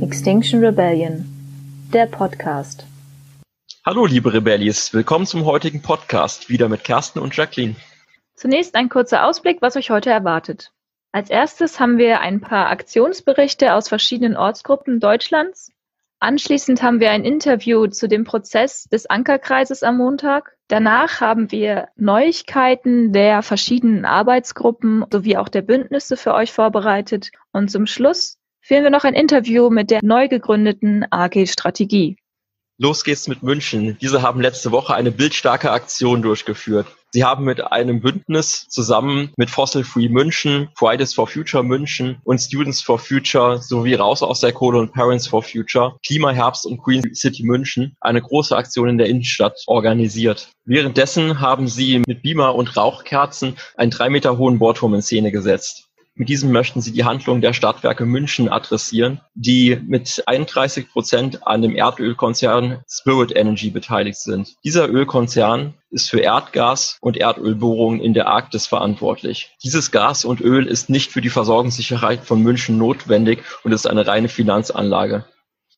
Extinction Rebellion, der Podcast. Hallo liebe Rebellis, willkommen zum heutigen Podcast, wieder mit Kersten und Jacqueline. Zunächst ein kurzer Ausblick, was euch heute erwartet. Als erstes haben wir ein paar Aktionsberichte aus verschiedenen Ortsgruppen Deutschlands. Anschließend haben wir ein Interview zu dem Prozess des Ankerkreises am Montag. Danach haben wir Neuigkeiten der verschiedenen Arbeitsgruppen sowie auch der Bündnisse für euch vorbereitet. Und zum Schluss führen wir noch ein Interview mit der neu gegründeten AG Strategie. Los geht's mit München. Diese haben letzte Woche eine bildstarke Aktion durchgeführt. Sie haben mit einem Bündnis zusammen mit Fossil Free München, Fridays for Future München und Students for Future sowie Raus aus der Kohle und Parents for Future, Klimaherbst und Green City München eine große Aktion in der Innenstadt organisiert. Währenddessen haben sie mit Beamer und Rauchkerzen einen drei Meter hohen Bohrturm in Szene gesetzt. Mit diesem möchten sie die Handlung der Stadtwerke München adressieren, die mit 31 Prozent an dem Erdölkonzern Spirit Energy beteiligt sind. Dieser Ölkonzern ist für Erdgas und Erdölbohrungen in der Arktis verantwortlich. Dieses Gas und Öl ist nicht für die Versorgungssicherheit von München notwendig und ist eine reine Finanzanlage.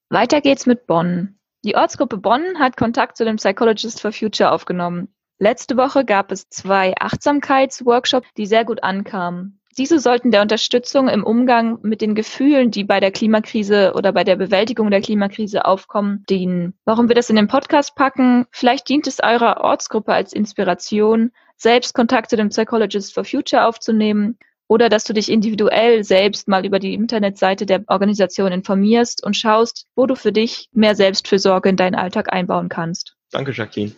Weiter geht's mit Bonn. Die Ortsgruppe Bonn hat Kontakt zu dem Psychologist for Future aufgenommen. Letzte Woche gab es zwei Achtsamkeitsworkshops, die sehr gut ankamen. Diese sollten der Unterstützung im Umgang mit den Gefühlen, die bei der Klimakrise oder bei der Bewältigung der Klimakrise aufkommen, dienen. Warum wir das in den Podcast packen? Vielleicht dient es eurer Ortsgruppe als Inspiration, selbst Kontakt zu dem Psychologist for Future aufzunehmen oder dass du dich individuell selbst mal über die Internetseite der Organisation informierst und schaust, wo du für dich mehr Selbstfürsorge in deinen Alltag einbauen kannst. Danke, Jacqueline.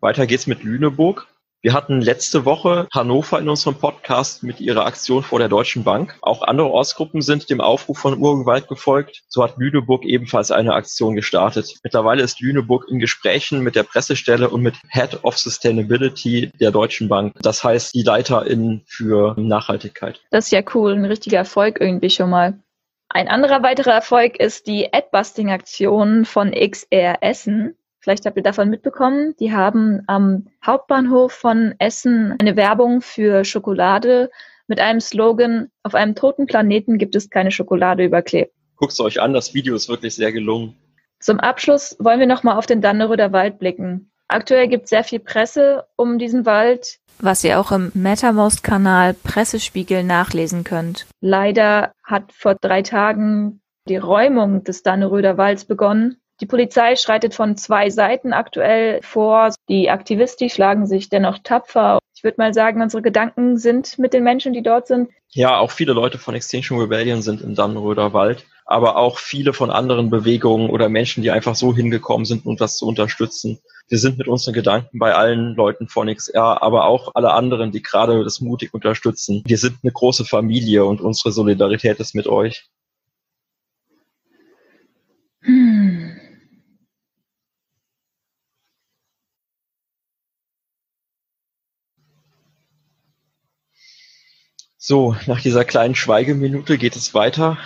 Weiter geht's mit Lüneburg. Wir hatten letzte Woche Hannover in unserem Podcast mit ihrer Aktion vor der Deutschen Bank. Auch andere Ortsgruppen sind dem Aufruf von Urgewalt gefolgt. So hat Lüneburg ebenfalls eine Aktion gestartet. Mittlerweile ist Lüneburg in Gesprächen mit der Pressestelle und mit Head of Sustainability der Deutschen Bank. Das heißt, die Leiterin für Nachhaltigkeit. Das ist ja cool, ein richtiger Erfolg irgendwie schon mal. Ein anderer weiterer Erfolg ist die Adbusting-Aktion von XR Essen. Vielleicht habt ihr davon mitbekommen. Die haben am Hauptbahnhof von Essen eine Werbung für Schokolade mit einem Slogan, auf einem toten Planeten gibt es keine Schokolade überklebt. Guckt es euch an, das Video ist wirklich sehr gelungen. Zum Abschluss wollen wir nochmal auf den Danneröder Wald blicken. Aktuell gibt es sehr viel Presse um diesen Wald. Was ihr auch im MetaMost-Kanal Pressespiegel nachlesen könnt. Leider hat vor drei Tagen die Räumung des Danneröder Walds begonnen. Die Polizei schreitet von zwei Seiten aktuell vor. Die Aktivisten schlagen sich dennoch tapfer. Ich würde mal sagen, unsere Gedanken sind mit den Menschen, die dort sind. Ja, auch viele Leute von Extinction Rebellion sind in Dannenröder Wald, aber auch viele von anderen Bewegungen oder Menschen, die einfach so hingekommen sind, um das zu unterstützen. Wir sind mit unseren Gedanken bei allen Leuten von XR, aber auch alle anderen, die gerade das mutig unterstützen. Wir sind eine große Familie und unsere Solidarität ist mit euch. Hm. So, nach dieser kleinen Schweigeminute geht es weiter.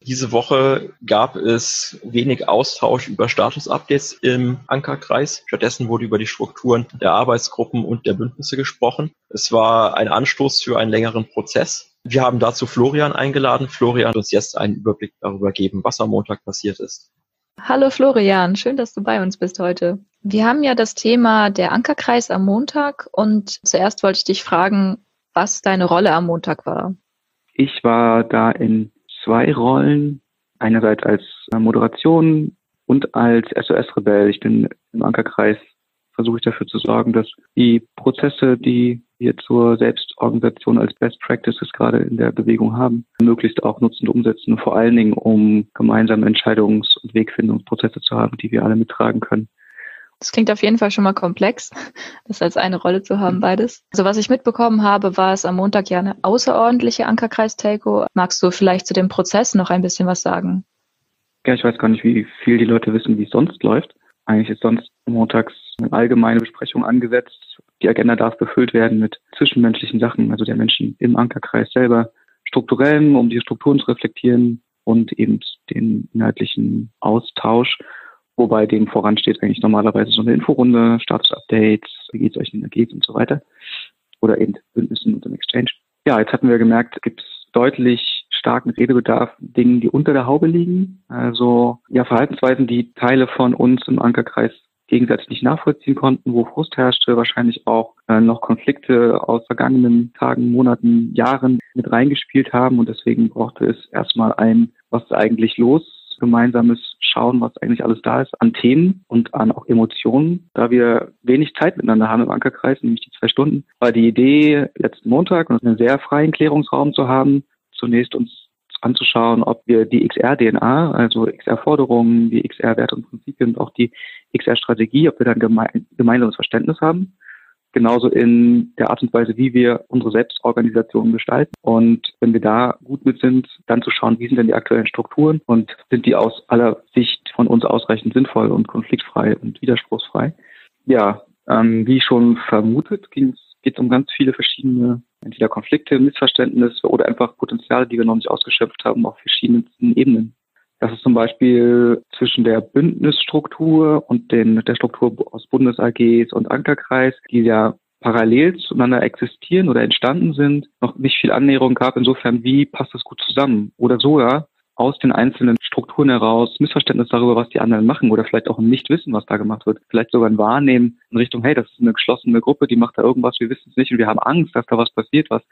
Diese Woche gab es wenig Austausch über Status-Updates im Ankerkreis. Stattdessen wurde über die Strukturen der Arbeitsgruppen und der Bündnisse gesprochen. Es war ein Anstoß für einen längeren Prozess. Wir haben dazu Florian eingeladen. Florian wird uns jetzt einen Überblick darüber geben, was am Montag passiert ist. Hallo Florian, schön, dass du bei uns bist heute. Wir haben ja das Thema der Ankerkreis am Montag und zuerst wollte ich dich fragen, was deine Rolle am Montag war. Ich war da in zwei Rollen. Einerseits als Moderation und als SOS-Rebell. Ich bin im Ankerkreis, versuche ich dafür zu sorgen, dass die Prozesse, die wir zur Selbstorganisation als Best Practices gerade in der Bewegung haben, möglichst auch nutzen und umsetzen, vor allen Dingen, um gemeinsame Entscheidungs- und Wegfindungsprozesse zu haben, die wir alle mittragen können. Das klingt auf jeden Fall schon mal komplex, das als eine Rolle zu haben, beides. Also was ich mitbekommen habe, war es am Montag ja eine außerordentliche Ankerkreis-Telco. Magst du vielleicht zu dem Prozess noch ein bisschen was sagen? Ja, ich weiß gar nicht, wie viel die Leute wissen, wie es sonst läuft. Eigentlich ist sonst montags eine allgemeine Besprechung angesetzt. Die Agenda darf befüllt werden mit zwischenmenschlichen Sachen, also der Menschen im Ankerkreis selber, strukturellen, um die Strukturen zu reflektieren und eben den inhaltlichen Austausch wobei dem voransteht eigentlich normalerweise so eine Inforunde, Status-Updates, wie geht's euch in der Geht und so weiter. Oder eben Bündnissen und im Exchange. Ja, jetzt hatten wir gemerkt, es gibt deutlich starken Redebedarf, Dingen, die unter der Haube liegen. Also ja, Verhaltensweisen, die Teile von uns im Ankerkreis gegenseitig nicht nachvollziehen konnten, wo Frust herrschte, wahrscheinlich auch äh, noch Konflikte aus vergangenen Tagen, Monaten, Jahren mit reingespielt haben. Und deswegen brauchte es erstmal ein, was ist eigentlich los, gemeinsames Schauen, was eigentlich alles da ist, an Themen und an auch Emotionen. Da wir wenig Zeit miteinander haben im Ankerkreis, nämlich die zwei Stunden, war die Idee, letzten Montag einen sehr freien Klärungsraum zu haben, zunächst uns anzuschauen, ob wir die XR-DNA, also XR-Forderungen, die XR-Werte und Prinzipien und auch die XR-Strategie, ob wir dann geme gemeinsames Verständnis haben. Genauso in der Art und Weise, wie wir unsere Selbstorganisation gestalten. Und wenn wir da gut mit sind, dann zu schauen, wie sind denn die aktuellen Strukturen und sind die aus aller Sicht von uns ausreichend sinnvoll und konfliktfrei und widerspruchsfrei. Ja, ähm, wie schon vermutet, ging es geht um ganz viele verschiedene entweder Konflikte, Missverständnisse oder einfach Potenziale, die wir noch nicht ausgeschöpft haben auf verschiedensten Ebenen. Das ist zum Beispiel zwischen der Bündnisstruktur und den, der Struktur aus Bundes AGs und Ankerkreis, die ja parallel zueinander existieren oder entstanden sind, noch nicht viel Annäherung gab. Insofern, wie passt das gut zusammen? Oder sogar aus den einzelnen Strukturen heraus Missverständnis darüber, was die anderen machen oder vielleicht auch ein Nichtwissen, was da gemacht wird. Vielleicht sogar ein Wahrnehmen in Richtung, hey, das ist eine geschlossene Gruppe, die macht da irgendwas, wir wissen es nicht und wir haben Angst, dass da was passiert, was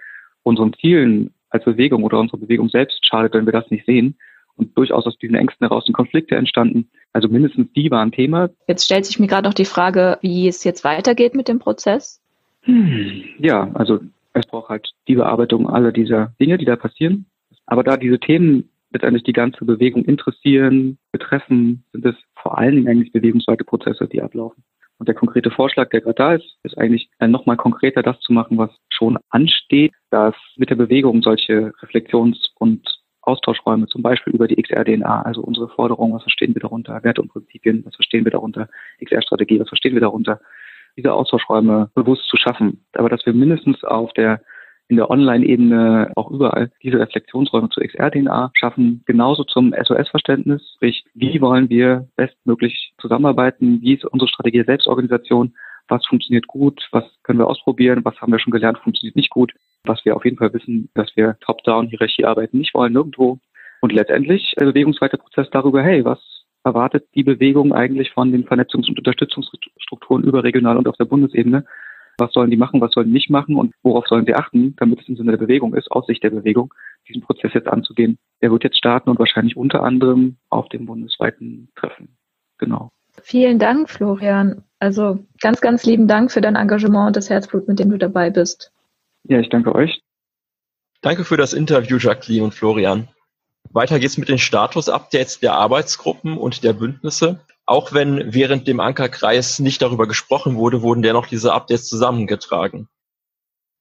unseren Zielen als Bewegung oder unserer Bewegung selbst schadet, wenn wir das nicht sehen. Und durchaus aus diesen Ängsten heraus sind Konflikte entstanden. Also mindestens die waren Thema. Jetzt stellt sich mir gerade noch die Frage, wie es jetzt weitergeht mit dem Prozess. Hm, ja, also es braucht halt die Bearbeitung aller dieser Dinge, die da passieren. Aber da diese Themen letztendlich die ganze Bewegung interessieren, betreffen, sind es vor allen Dingen eigentlich bewegungsweite Prozesse, die ablaufen. Und der konkrete Vorschlag, der gerade da ist, ist eigentlich nochmal konkreter das zu machen, was schon ansteht, dass mit der Bewegung solche Reflexions- und Austauschräume, zum Beispiel über die XR-DNA, also unsere Forderungen, was verstehen wir darunter, Werte und Prinzipien, was verstehen wir darunter, XR-Strategie, was verstehen wir darunter, diese Austauschräume bewusst zu schaffen. Aber dass wir mindestens auf der in der Online-Ebene auch überall diese Reflexionsräume zur XR-DNA schaffen, genauso zum SOS-Verständnis, sprich, wie wollen wir bestmöglich zusammenarbeiten, wie ist unsere Strategie Selbstorganisation, was funktioniert gut, was können wir ausprobieren, was haben wir schon gelernt, funktioniert nicht gut, was wir auf jeden Fall wissen, dass wir Top-Down-Hierarchie arbeiten nicht wollen, nirgendwo. Und letztendlich der bewegungsweite Prozess darüber, hey, was erwartet die Bewegung eigentlich von den Vernetzungs- und Unterstützungsstrukturen überregional und auf der Bundesebene? was sollen die machen, was sollen die nicht machen und worauf sollen sie achten, damit es im Sinne der Bewegung ist, aus Sicht der Bewegung, diesen Prozess jetzt anzugehen. Der wird jetzt starten und wahrscheinlich unter anderem auf dem bundesweiten Treffen. Genau. Vielen Dank, Florian. Also ganz, ganz lieben Dank für dein Engagement und das Herzblut, mit dem du dabei bist. Ja, ich danke euch. Danke für das Interview, Jacqueline und Florian. Weiter geht's mit den Status-Updates der Arbeitsgruppen und der Bündnisse. Auch wenn während dem Ankerkreis nicht darüber gesprochen wurde, wurden dennoch diese Updates zusammengetragen.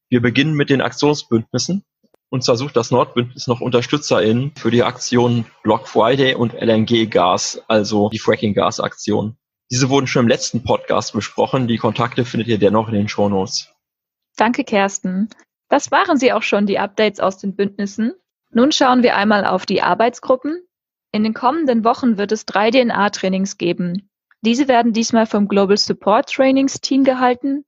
Wir beginnen mit den Aktionsbündnissen. Und zwar sucht das Nordbündnis noch UnterstützerInnen für die Aktionen Block Friday und LNG Gas, also die Fracking Gas Aktion. Diese wurden schon im letzten Podcast besprochen. Die Kontakte findet ihr dennoch in den Shownotes. Danke, Kersten. Das waren sie auch schon, die Updates aus den Bündnissen. Nun schauen wir einmal auf die Arbeitsgruppen. In den kommenden Wochen wird es drei DNA-Trainings geben. Diese werden diesmal vom Global Support Trainings Team gehalten,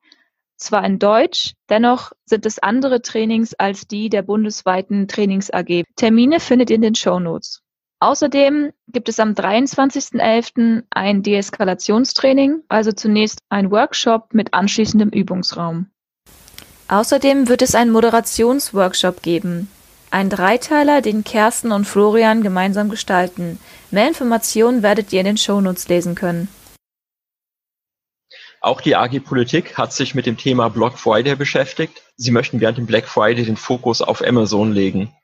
zwar in Deutsch, dennoch sind es andere Trainings als die der bundesweiten Trainings AG. Termine findet ihr in den Show Notes. Außerdem gibt es am 23.11. ein Deeskalationstraining, also zunächst ein Workshop mit anschließendem Übungsraum. Außerdem wird es einen Moderationsworkshop geben. Ein Dreiteiler, den Kersten und Florian gemeinsam gestalten. Mehr Informationen werdet ihr in den Shownotes lesen können. Auch die AG Politik hat sich mit dem Thema Black Friday beschäftigt. Sie möchten während dem Black Friday den Fokus auf Amazon legen.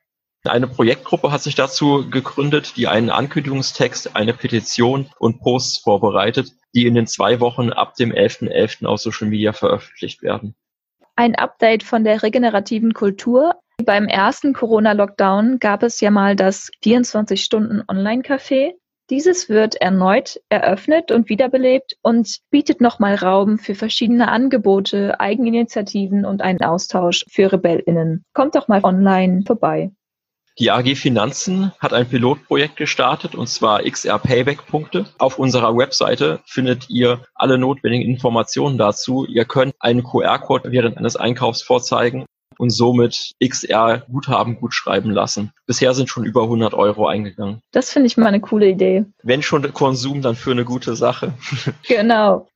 Eine Projektgruppe hat sich dazu gegründet, die einen Ankündigungstext, eine Petition und Posts vorbereitet, die in den zwei Wochen ab dem 11.11. .11. auf Social Media veröffentlicht werden. Ein Update von der regenerativen Kultur. Beim ersten Corona-Lockdown gab es ja mal das 24-Stunden-Online-Café. Dieses wird erneut eröffnet und wiederbelebt und bietet nochmal Raum für verschiedene Angebote, Eigeninitiativen und einen Austausch für RebellInnen. Kommt doch mal online vorbei. Die AG Finanzen hat ein Pilotprojekt gestartet und zwar XR Payback Punkte. Auf unserer Webseite findet ihr alle notwendigen Informationen dazu. Ihr könnt einen QR-Code während eines Einkaufs vorzeigen und somit XR Guthaben gut schreiben lassen. Bisher sind schon über 100 Euro eingegangen. Das finde ich mal eine coole Idee. Wenn schon Konsum, dann für eine gute Sache. genau.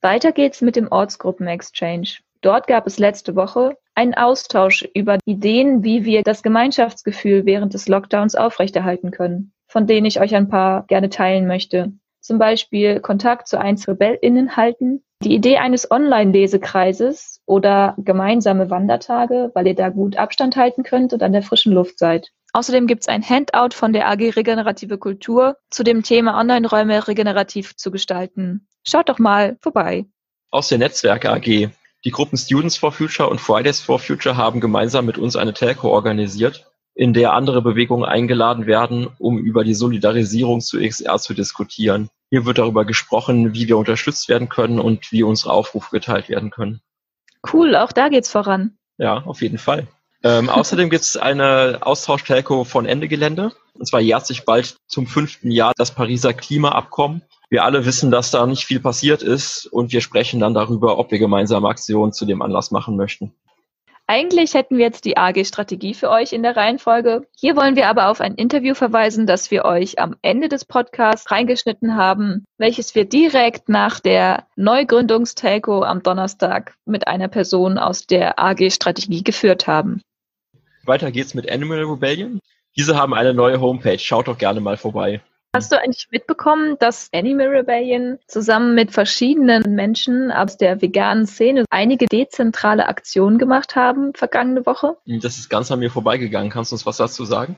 Weiter geht's mit dem Ortsgruppen-Exchange. Dort gab es letzte Woche einen Austausch über Ideen, wie wir das Gemeinschaftsgefühl während des Lockdowns aufrechterhalten können, von denen ich euch ein paar gerne teilen möchte. Zum Beispiel Kontakt zu EinsRebellInnen halten, die Idee eines Online-Lesekreises oder gemeinsame Wandertage, weil ihr da gut Abstand halten könnt und an der frischen Luft seid. Außerdem gibt es ein Handout von der AG Regenerative Kultur zu dem Thema Online-Räume regenerativ zu gestalten. Schaut doch mal vorbei. Aus der Netzwerke AG die Gruppen Students for Future und Fridays for Future haben gemeinsam mit uns eine Telco organisiert, in der andere Bewegungen eingeladen werden, um über die Solidarisierung zu XR zu diskutieren. Hier wird darüber gesprochen, wie wir unterstützt werden können und wie unsere Aufrufe geteilt werden können. Cool, auch da geht's voran. Ja, auf jeden Fall. Ähm, außerdem gibt es eine Austausch-Telco von Ende Gelände. Und zwar jährt sich bald zum fünften Jahr das Pariser Klimaabkommen wir alle wissen, dass da nicht viel passiert ist und wir sprechen dann darüber, ob wir gemeinsame Aktionen zu dem Anlass machen möchten. Eigentlich hätten wir jetzt die AG-Strategie für euch in der Reihenfolge. Hier wollen wir aber auf ein Interview verweisen, das wir euch am Ende des Podcasts reingeschnitten haben, welches wir direkt nach der Neugründungstelco am Donnerstag mit einer Person aus der AG-Strategie geführt haben. Weiter geht's mit Animal Rebellion. Diese haben eine neue Homepage. Schaut doch gerne mal vorbei. Hast du eigentlich mitbekommen, dass Animal Rebellion zusammen mit verschiedenen Menschen aus der veganen Szene einige dezentrale Aktionen gemacht haben vergangene Woche? Das ist ganz an mir vorbeigegangen. Kannst du uns was dazu sagen?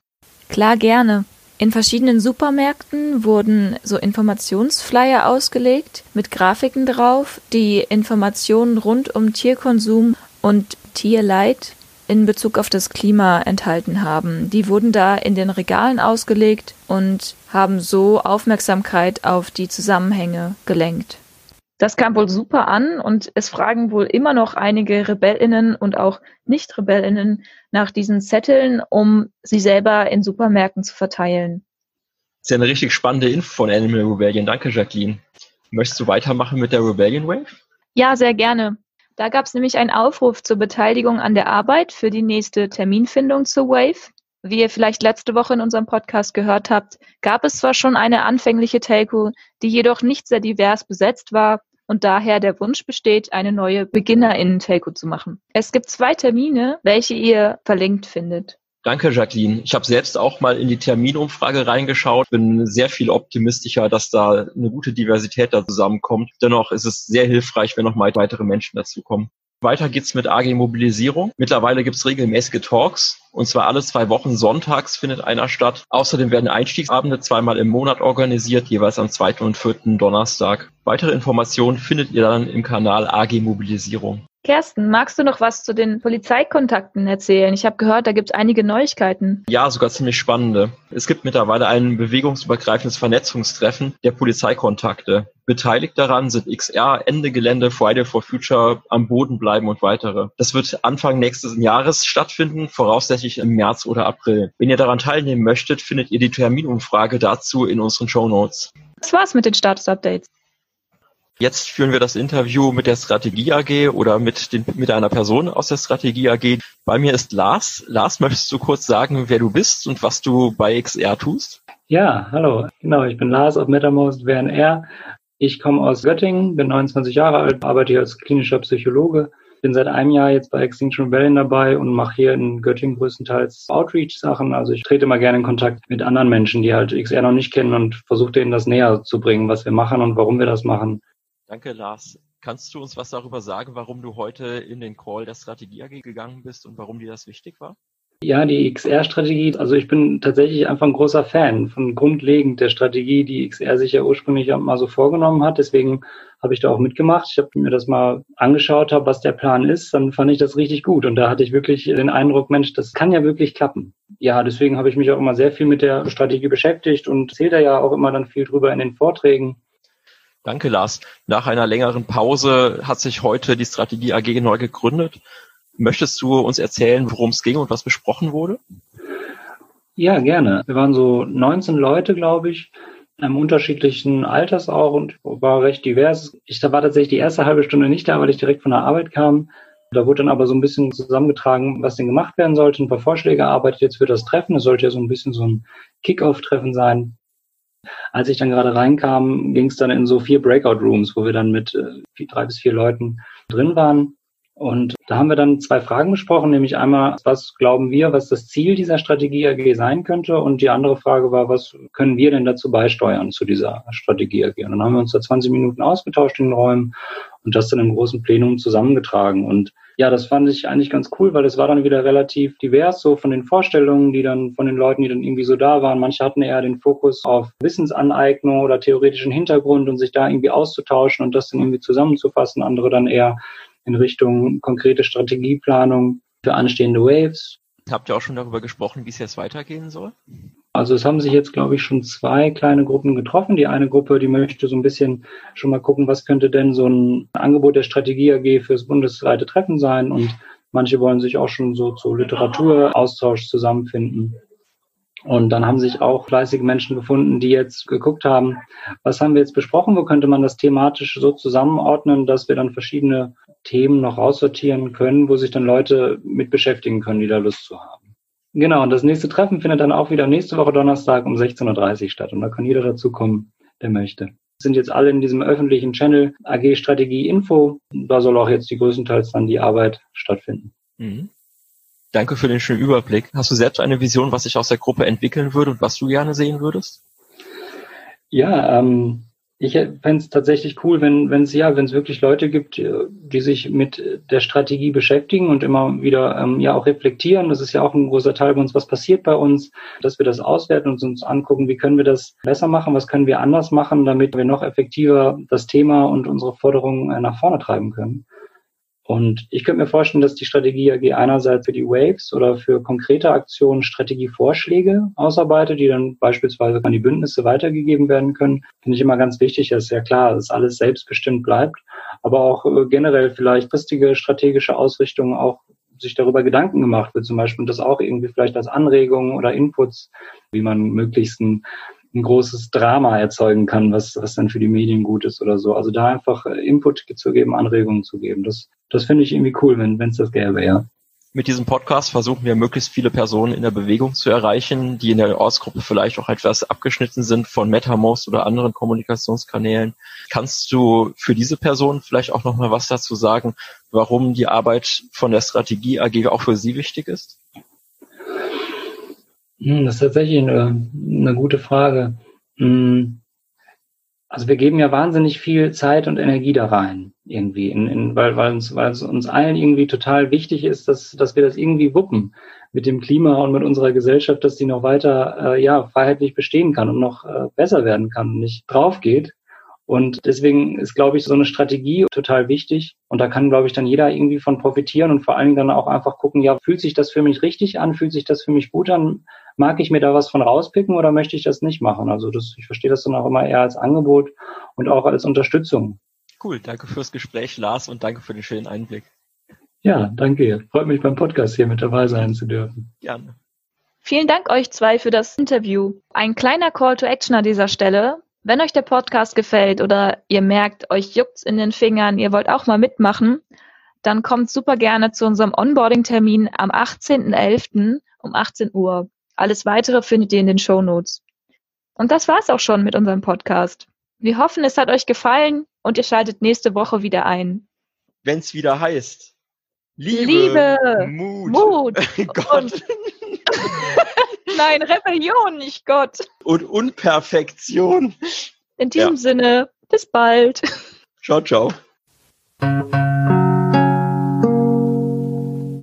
Klar, gerne. In verschiedenen Supermärkten wurden so Informationsflyer ausgelegt mit Grafiken drauf, die Informationen rund um Tierkonsum und Tierleid in Bezug auf das Klima enthalten haben. Die wurden da in den Regalen ausgelegt und haben so Aufmerksamkeit auf die Zusammenhänge gelenkt. Das kam wohl super an und es fragen wohl immer noch einige Rebellinnen und auch Nicht-Rebellinnen nach diesen Zetteln, um sie selber in Supermärkten zu verteilen. Das ist ja eine richtig spannende Info von Animal Rebellion. Danke, Jacqueline. Möchtest du weitermachen mit der Rebellion Wave? Ja, sehr gerne. Da gab es nämlich einen Aufruf zur Beteiligung an der Arbeit für die nächste Terminfindung zur Wave. Wie ihr vielleicht letzte Woche in unserem Podcast gehört habt, gab es zwar schon eine anfängliche Telco, die jedoch nicht sehr divers besetzt war und daher der Wunsch besteht, eine neue BeginnerInnen-Telco zu machen. Es gibt zwei Termine, welche ihr verlinkt findet. Danke, Jacqueline. Ich habe selbst auch mal in die Terminumfrage reingeschaut, bin sehr viel optimistischer, dass da eine gute Diversität da zusammenkommt. Dennoch ist es sehr hilfreich, wenn noch mal weitere Menschen dazukommen. Weiter geht's mit AG Mobilisierung. Mittlerweile gibt's regelmäßige Talks und zwar alle zwei Wochen sonntags findet einer statt. Außerdem werden Einstiegsabende zweimal im Monat organisiert, jeweils am zweiten und vierten Donnerstag. Weitere Informationen findet ihr dann im Kanal AG Mobilisierung. Kersten, magst du noch was zu den Polizeikontakten erzählen? Ich habe gehört, da gibt es einige Neuigkeiten. Ja, sogar ziemlich spannende. Es gibt mittlerweile ein bewegungsübergreifendes Vernetzungstreffen der Polizeikontakte. Beteiligt daran sind XR, Ende Gelände, Friday for Future, am Boden bleiben und weitere. Das wird Anfang nächsten Jahres stattfinden, voraussichtlich im März oder April. Wenn ihr daran teilnehmen möchtet, findet ihr die Terminumfrage dazu in unseren Show Notes. Das war's mit den Status-Updates. Jetzt führen wir das Interview mit der Strategie AG oder mit, den, mit einer Person aus der Strategie AG. Bei mir ist Lars. Lars, möchtest du kurz sagen, wer du bist und was du bei XR tust? Ja, hallo. Genau, ich bin Lars auf MetaMost WNR. Ich komme aus Göttingen, bin 29 Jahre alt, arbeite hier als klinischer Psychologe. Bin seit einem Jahr jetzt bei Extinction Rebellion dabei und mache hier in Göttingen größtenteils Outreach-Sachen. Also ich trete mal gerne in Kontakt mit anderen Menschen, die halt XR noch nicht kennen und versuche denen das näher zu bringen, was wir machen und warum wir das machen. Danke, Lars. Kannst du uns was darüber sagen, warum du heute in den Call der Strategie AG gegangen bist und warum dir das wichtig war? Ja, die XR-Strategie, also ich bin tatsächlich einfach ein großer Fan von grundlegend der Strategie, die XR sich ja ursprünglich mal so vorgenommen hat. Deswegen habe ich da auch mitgemacht. Ich habe mir das mal angeschaut, habe, was der Plan ist, dann fand ich das richtig gut. Und da hatte ich wirklich den Eindruck, Mensch, das kann ja wirklich klappen. Ja, deswegen habe ich mich auch immer sehr viel mit der Strategie beschäftigt und zähle da ja auch immer dann viel drüber in den Vorträgen. Danke, Lars. Nach einer längeren Pause hat sich heute die Strategie AG neu gegründet. Möchtest du uns erzählen, worum es ging und was besprochen wurde? Ja, gerne. Wir waren so 19 Leute, glaube ich, einem unterschiedlichen Alters auch und war recht divers. Ich war tatsächlich die erste halbe Stunde nicht da, weil ich direkt von der Arbeit kam. Da wurde dann aber so ein bisschen zusammengetragen, was denn gemacht werden sollte. Ein paar Vorschläge erarbeitet jetzt für das Treffen. Es sollte ja so ein bisschen so ein Kick-Off-Treffen sein. Als ich dann gerade reinkam, ging es dann in so vier Breakout-Rooms, wo wir dann mit äh, drei bis vier Leuten drin waren. Und da haben wir dann zwei Fragen besprochen, nämlich einmal, was glauben wir, was das Ziel dieser Strategie AG sein könnte? Und die andere Frage war, was können wir denn dazu beisteuern zu dieser Strategie AG? Und dann haben wir uns da 20 Minuten ausgetauscht in den Räumen und das dann im großen Plenum zusammengetragen. Und ja, das fand ich eigentlich ganz cool, weil es war dann wieder relativ divers, so von den Vorstellungen, die dann von den Leuten, die dann irgendwie so da waren. Manche hatten eher den Fokus auf Wissensaneignung oder theoretischen Hintergrund und sich da irgendwie auszutauschen und das dann irgendwie zusammenzufassen. Andere dann eher in Richtung konkrete Strategieplanung für anstehende Waves. Habt ihr auch schon darüber gesprochen, wie es jetzt weitergehen soll? Also es haben sich jetzt, glaube ich, schon zwei kleine Gruppen getroffen. Die eine Gruppe, die möchte so ein bisschen schon mal gucken, was könnte denn so ein Angebot der Strategie AG fürs bundesweite Treffen sein. Und manche wollen sich auch schon so zu Literaturaustausch zusammenfinden. Und dann haben sich auch fleißige Menschen gefunden, die jetzt geguckt haben, was haben wir jetzt besprochen, wo könnte man das thematisch so zusammenordnen, dass wir dann verschiedene Themen noch aussortieren können, wo sich dann Leute mit beschäftigen können, die da Lust zu haben. Genau, und das nächste Treffen findet dann auch wieder nächste Woche Donnerstag um 16.30 Uhr statt. Und da kann jeder dazu kommen, der möchte. Sind jetzt alle in diesem öffentlichen Channel AG Strategie Info. Da soll auch jetzt die größtenteils dann die Arbeit stattfinden. Mhm. Danke für den schönen Überblick. Hast du selbst eine Vision, was sich aus der Gruppe entwickeln würde und was du gerne sehen würdest? Ja, ähm, ich fände es tatsächlich cool, wenn wenn es ja, wenn es wirklich Leute gibt, die sich mit der Strategie beschäftigen und immer wieder ähm, ja auch reflektieren. Das ist ja auch ein großer Teil bei uns, was passiert bei uns, dass wir das auswerten und uns angucken, wie können wir das besser machen, was können wir anders machen, damit wir noch effektiver das Thema und unsere Forderungen äh, nach vorne treiben können. Und ich könnte mir vorstellen, dass die Strategie AG einerseits für die Waves oder für konkrete Aktionen Strategievorschläge ausarbeitet, die dann beispielsweise an die Bündnisse weitergegeben werden können. Finde ich immer ganz wichtig. Das ist ja klar, dass alles selbstbestimmt bleibt, aber auch äh, generell vielleicht fristige strategische Ausrichtungen auch sich darüber Gedanken gemacht wird, zum Beispiel, und das auch irgendwie vielleicht als Anregungen oder Inputs, wie man möglichst ein ein großes Drama erzeugen kann, was, was dann für die Medien gut ist oder so. Also da einfach äh, Input zu geben, Anregungen zu geben. Das, das finde ich irgendwie cool, wenn es das gäbe, ja. Mit diesem Podcast versuchen wir möglichst viele Personen in der Bewegung zu erreichen, die in der Ortsgruppe vielleicht auch etwas abgeschnitten sind von MetaMost oder anderen Kommunikationskanälen. Kannst du für diese Personen vielleicht auch noch mal was dazu sagen, warum die Arbeit von der Strategie AG auch für sie wichtig ist? Hm, das ist tatsächlich eine, eine gute Frage. Hm, also wir geben ja wahnsinnig viel Zeit und Energie da rein, irgendwie, in, in, weil, weil, uns, weil es uns allen irgendwie total wichtig ist, dass, dass wir das irgendwie wuppen mit dem Klima und mit unserer Gesellschaft, dass die noch weiter äh, ja, freiheitlich bestehen kann und noch äh, besser werden kann und nicht drauf geht. Und deswegen ist, glaube ich, so eine Strategie total wichtig. Und da kann, glaube ich, dann jeder irgendwie von profitieren und vor allen Dingen dann auch einfach gucken, ja, fühlt sich das für mich richtig an? Fühlt sich das für mich gut an? Mag ich mir da was von rauspicken oder möchte ich das nicht machen? Also das, ich verstehe das dann auch immer eher als Angebot und auch als Unterstützung. Cool, danke fürs Gespräch, Lars, und danke für den schönen Einblick. Ja, danke. Freut mich beim Podcast hier mit dabei sein zu dürfen. Gerne. Vielen Dank euch zwei für das Interview. Ein kleiner Call to Action an dieser Stelle. Wenn euch der Podcast gefällt oder ihr merkt, euch juckt's in den Fingern, ihr wollt auch mal mitmachen, dann kommt super gerne zu unserem Onboarding-Termin am 18.11. um 18 Uhr. Alles weitere findet ihr in den Show Notes. Und das war's auch schon mit unserem Podcast. Wir hoffen, es hat euch gefallen und ihr schaltet nächste Woche wieder ein. Wenn's wieder heißt. Liebe, Liebe Mut, Mut und Nein, Rebellion, nicht Gott. Und Unperfektion. In diesem ja. Sinne, bis bald. Ciao, ciao.